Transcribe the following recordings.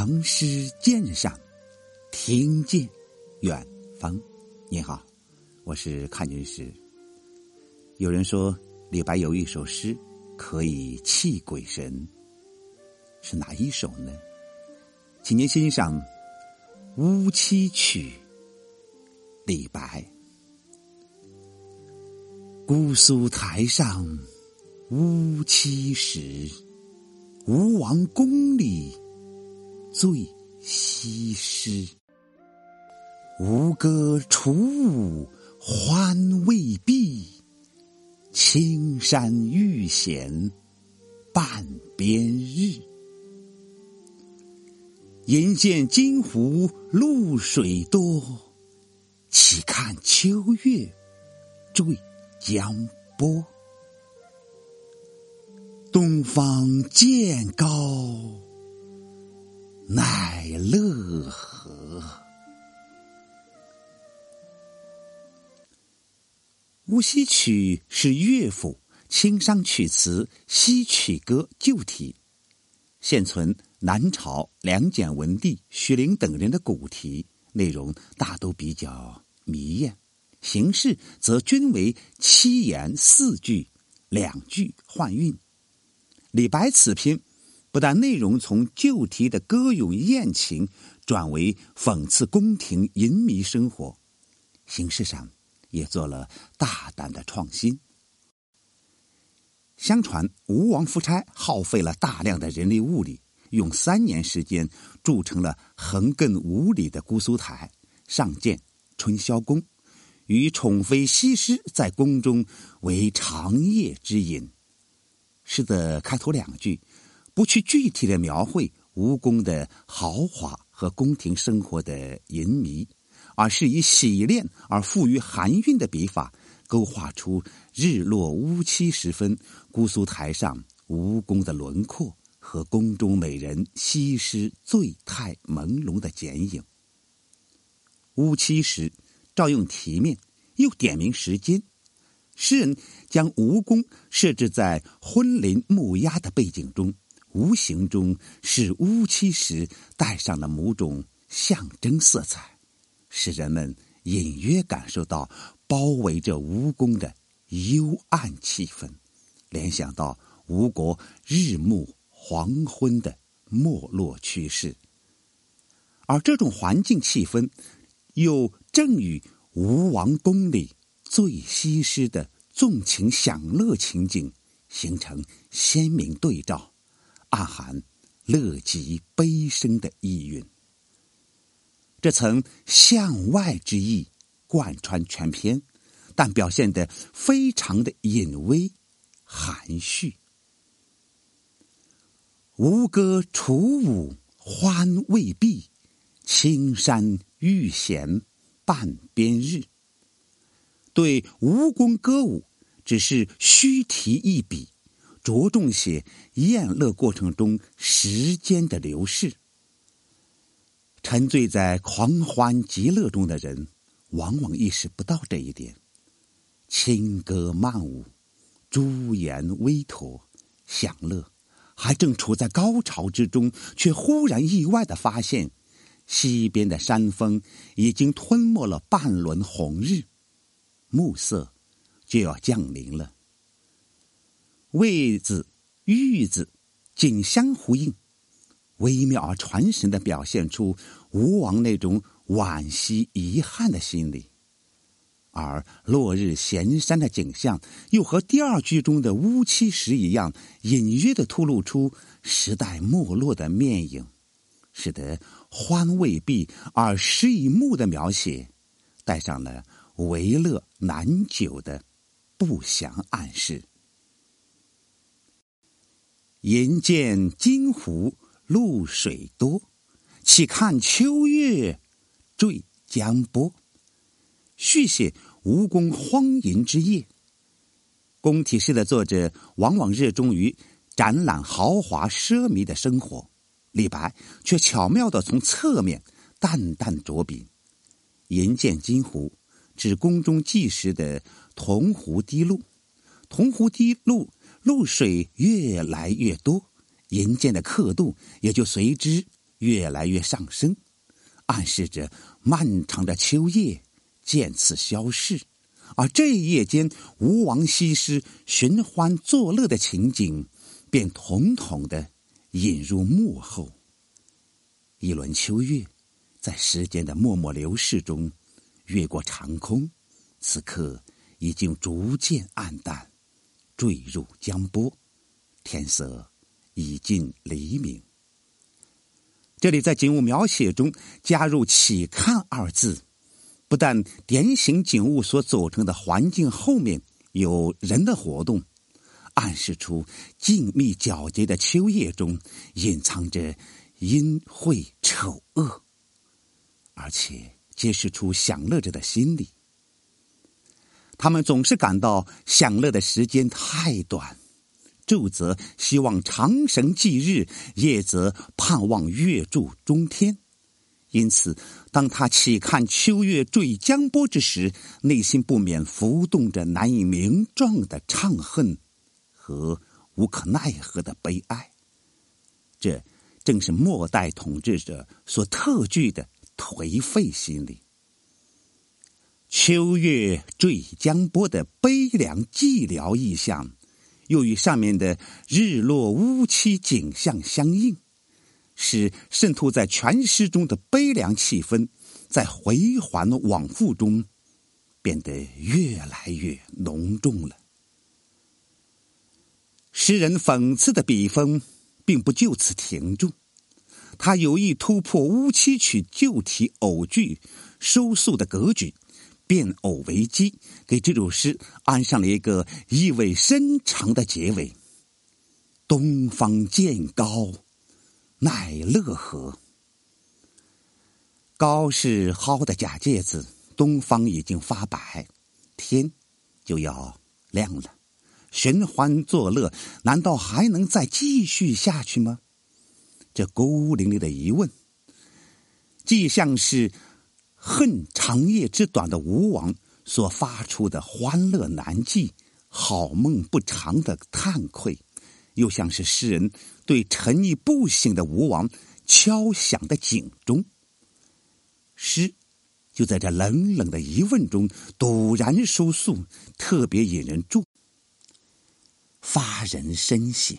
唐诗鉴赏，听见远方。你好，我是看军师。有人说李白有一首诗可以泣鬼神，是哪一首呢？请您欣赏《乌七曲》。李白：姑苏台上乌七时，吴王宫里。醉西施，吴歌楚舞欢未毕，青山欲显半边日。饮见金湖露水多，岂看秋月坠江波。东方渐高。奈乐何？《乌溪曲》是乐府清商曲词《西曲歌》旧题，现存南朝梁简文帝徐陵等人的古题，内容大都比较迷艳，形式则均为七言四句，两句换韵。李白此篇。不但内容从旧题的歌咏宴情转为讽刺宫廷淫靡生活，形式上也做了大胆的创新。相传吴王夫差耗费了大量的人力物力，用三年时间筑成了横亘五里的姑苏台，上建春宵宫，与宠妃西施在宫中为长夜之饮。诗的开头两句。不去具体的描绘吴宫的豪华和宫廷生活的淫靡，而是以洗练而富于含韵的笔法，勾画出日落乌漆时分姑苏台上吴宫的轮廓和宫中美人西施醉态朦胧的剪影。乌漆时，照用题面，又点明时间，诗人将吴宫设置在昏林木鸦的背景中。无形中使乌漆时带上了某种象征色彩，使人们隐约感受到包围着吴宫的幽暗气氛，联想到吴国日暮黄昏的没落趋势。而这种环境气氛，又正与吴王宫里醉西施的纵情享乐情景形成鲜明对照。暗含乐极悲生的意蕴，这层向外之意贯穿全篇，但表现得非常的隐微含蓄。吴歌楚舞欢未毕，青山欲显半边日。对吴宫歌舞，只是虚题一笔。着重写宴乐过程中时间的流逝。沉醉在狂欢极乐中的人，往往意识不到这一点。轻歌曼舞，朱颜微驼，享乐，还正处在高潮之中，却忽然意外的发现，西边的山峰已经吞没了半轮红日，暮色就要降临了。魏字、玉字，紧相呼应，微妙而传神的表现出吴王那种惋惜遗憾的心理；而落日闲山的景象，又和第二句中的乌漆时一样，隐约的透露出时代没落的面影，使得欢未毕而诗已暮的描写，带上了为乐难久的不祥暗示。银见金湖露水多，岂看秋月坠江波。续写吴宫荒淫之夜。宫体诗的作者往往热衷于展览豪华奢靡的生活，李白却巧妙的从侧面淡淡着笔。银见金湖，指宫中计时的铜壶滴露，铜壶滴露。露水越来越多，银剑的刻度也就随之越来越上升，暗示着漫长的秋夜渐次消逝。而这夜间，吴王西施寻欢作乐的情景，便统统的引入幕后。一轮秋月，在时间的默默流逝中，越过长空，此刻已经逐渐暗淡，坠入江波，天色已近黎明。这里在景物描写中加入“起看”二字，不但点醒景物所组成的环境后面有人的活动，暗示出静谧皎洁的秋夜中隐藏着。阴晦丑恶，而且揭示出享乐者的心理。他们总是感到享乐的时间太短，昼则希望长绳继日，夜则盼望月柱中天。因此，当他起看秋月坠江波之时，内心不免浮动着难以名状的怅恨和无可奈何的悲哀。这。正是末代统治者所特具的颓废心理。秋月坠江波的悲凉寂寥意象，又与上面的日落乌漆景象相应，使渗透在全诗中的悲凉气氛，在回环往复中变得越来越浓重了。诗人讽刺的笔锋。并不就此停住，他有意突破乌七曲旧体偶句收束的格局，变偶为基，给这首诗安上了一个意味深长的结尾。东方渐高，奈乐何？高是蒿的假借字，东方已经发白，天就要亮了。寻欢作乐，难道还能再继续下去吗？这孤零零的疑问，既像是恨长夜之短的吴王所发出的欢乐难继、好梦不长的叹愧，又像是诗人对沉溺不醒的吴王敲响的警钟。诗就在这冷冷的疑问中陡然收束，特别引人注。发人深省。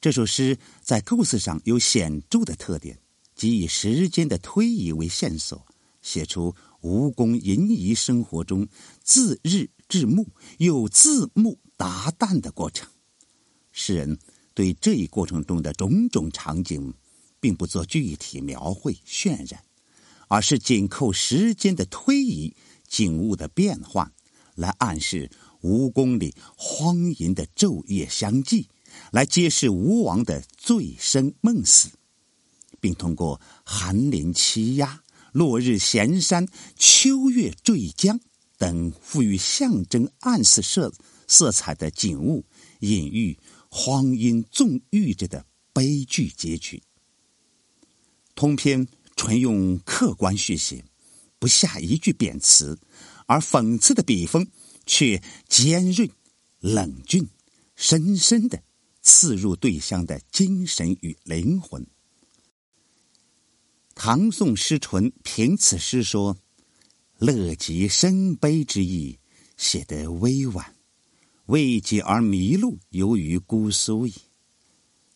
这首诗在构思上有显著的特点，即以时间的推移为线索，写出吴宫淫逸生活中自日至暮又自暮达旦的过程。诗人对这一过程中的种种场景，并不做具体描绘渲染，而是紧扣时间的推移、景物的变换，来暗示。吴宫里荒淫的昼夜相继，来揭示吴王的醉生梦死，并通过寒林凄鸦、落日闲山、秋月坠江等富于象征暗示色色彩的景物，隐喻荒淫纵欲者的悲剧结局。通篇纯用客观叙写，不下一句贬词，而讽刺的笔锋。却尖锐、冷峻、深深的刺入对象的精神与灵魂。唐宋诗纯凭此诗说：“乐极生悲之意，写得委婉，未解而迷路，由于姑苏矣。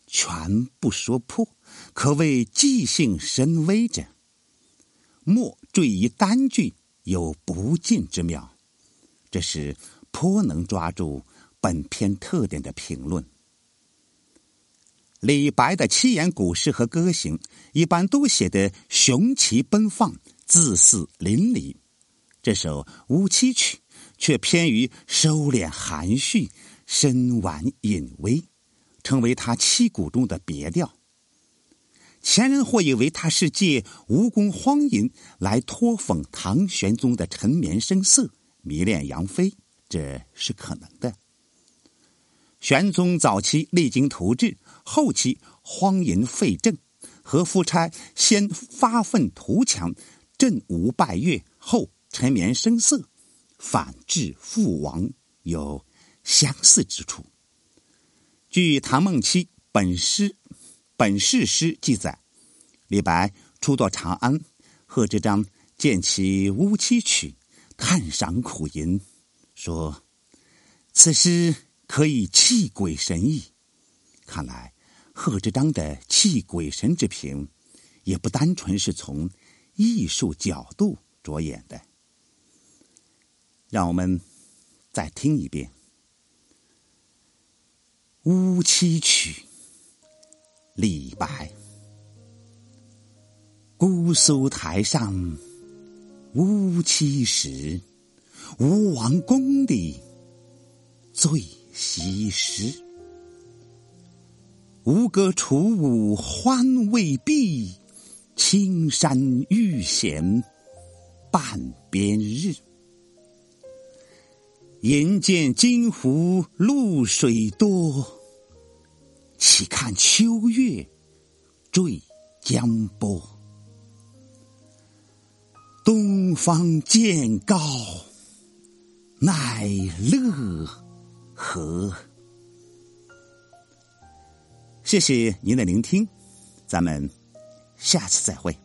全不说破，可谓即兴深微者。莫坠于单句，有不尽之妙。”这是颇能抓住本篇特点的评论。李白的七言古诗和歌行一般都写得雄奇奔放、自肆淋漓，这首《乌七曲》却偏于收敛含蓄、深婉隐微，成为他七古中的别调。前人或以为他是借吴宫荒淫来托讽唐玄宗的沉眠声色。迷恋杨妃，这是可能的。玄宗早期励精图治，后期荒淫废政，和夫差先发愤图强，振吴败越，后沉眠声色，反治覆亡，有相似之处。据唐孟期本诗本事诗记载，李白初到长安，贺知章见其乌栖曲，叹赏苦吟，说：“此诗可以泣鬼神矣。”看来贺知章的泣鬼神之评，也不单纯是从艺术角度着眼的。让我们再听一遍《乌栖曲》，李白。姑苏台上乌栖时，吴王宫里醉西施。吴歌楚舞欢未毕，青山欲显半边日。眼见金湖露水多，岂看秋月坠江波。东方渐高奈乐何？谢谢您的聆听，咱们下次再会。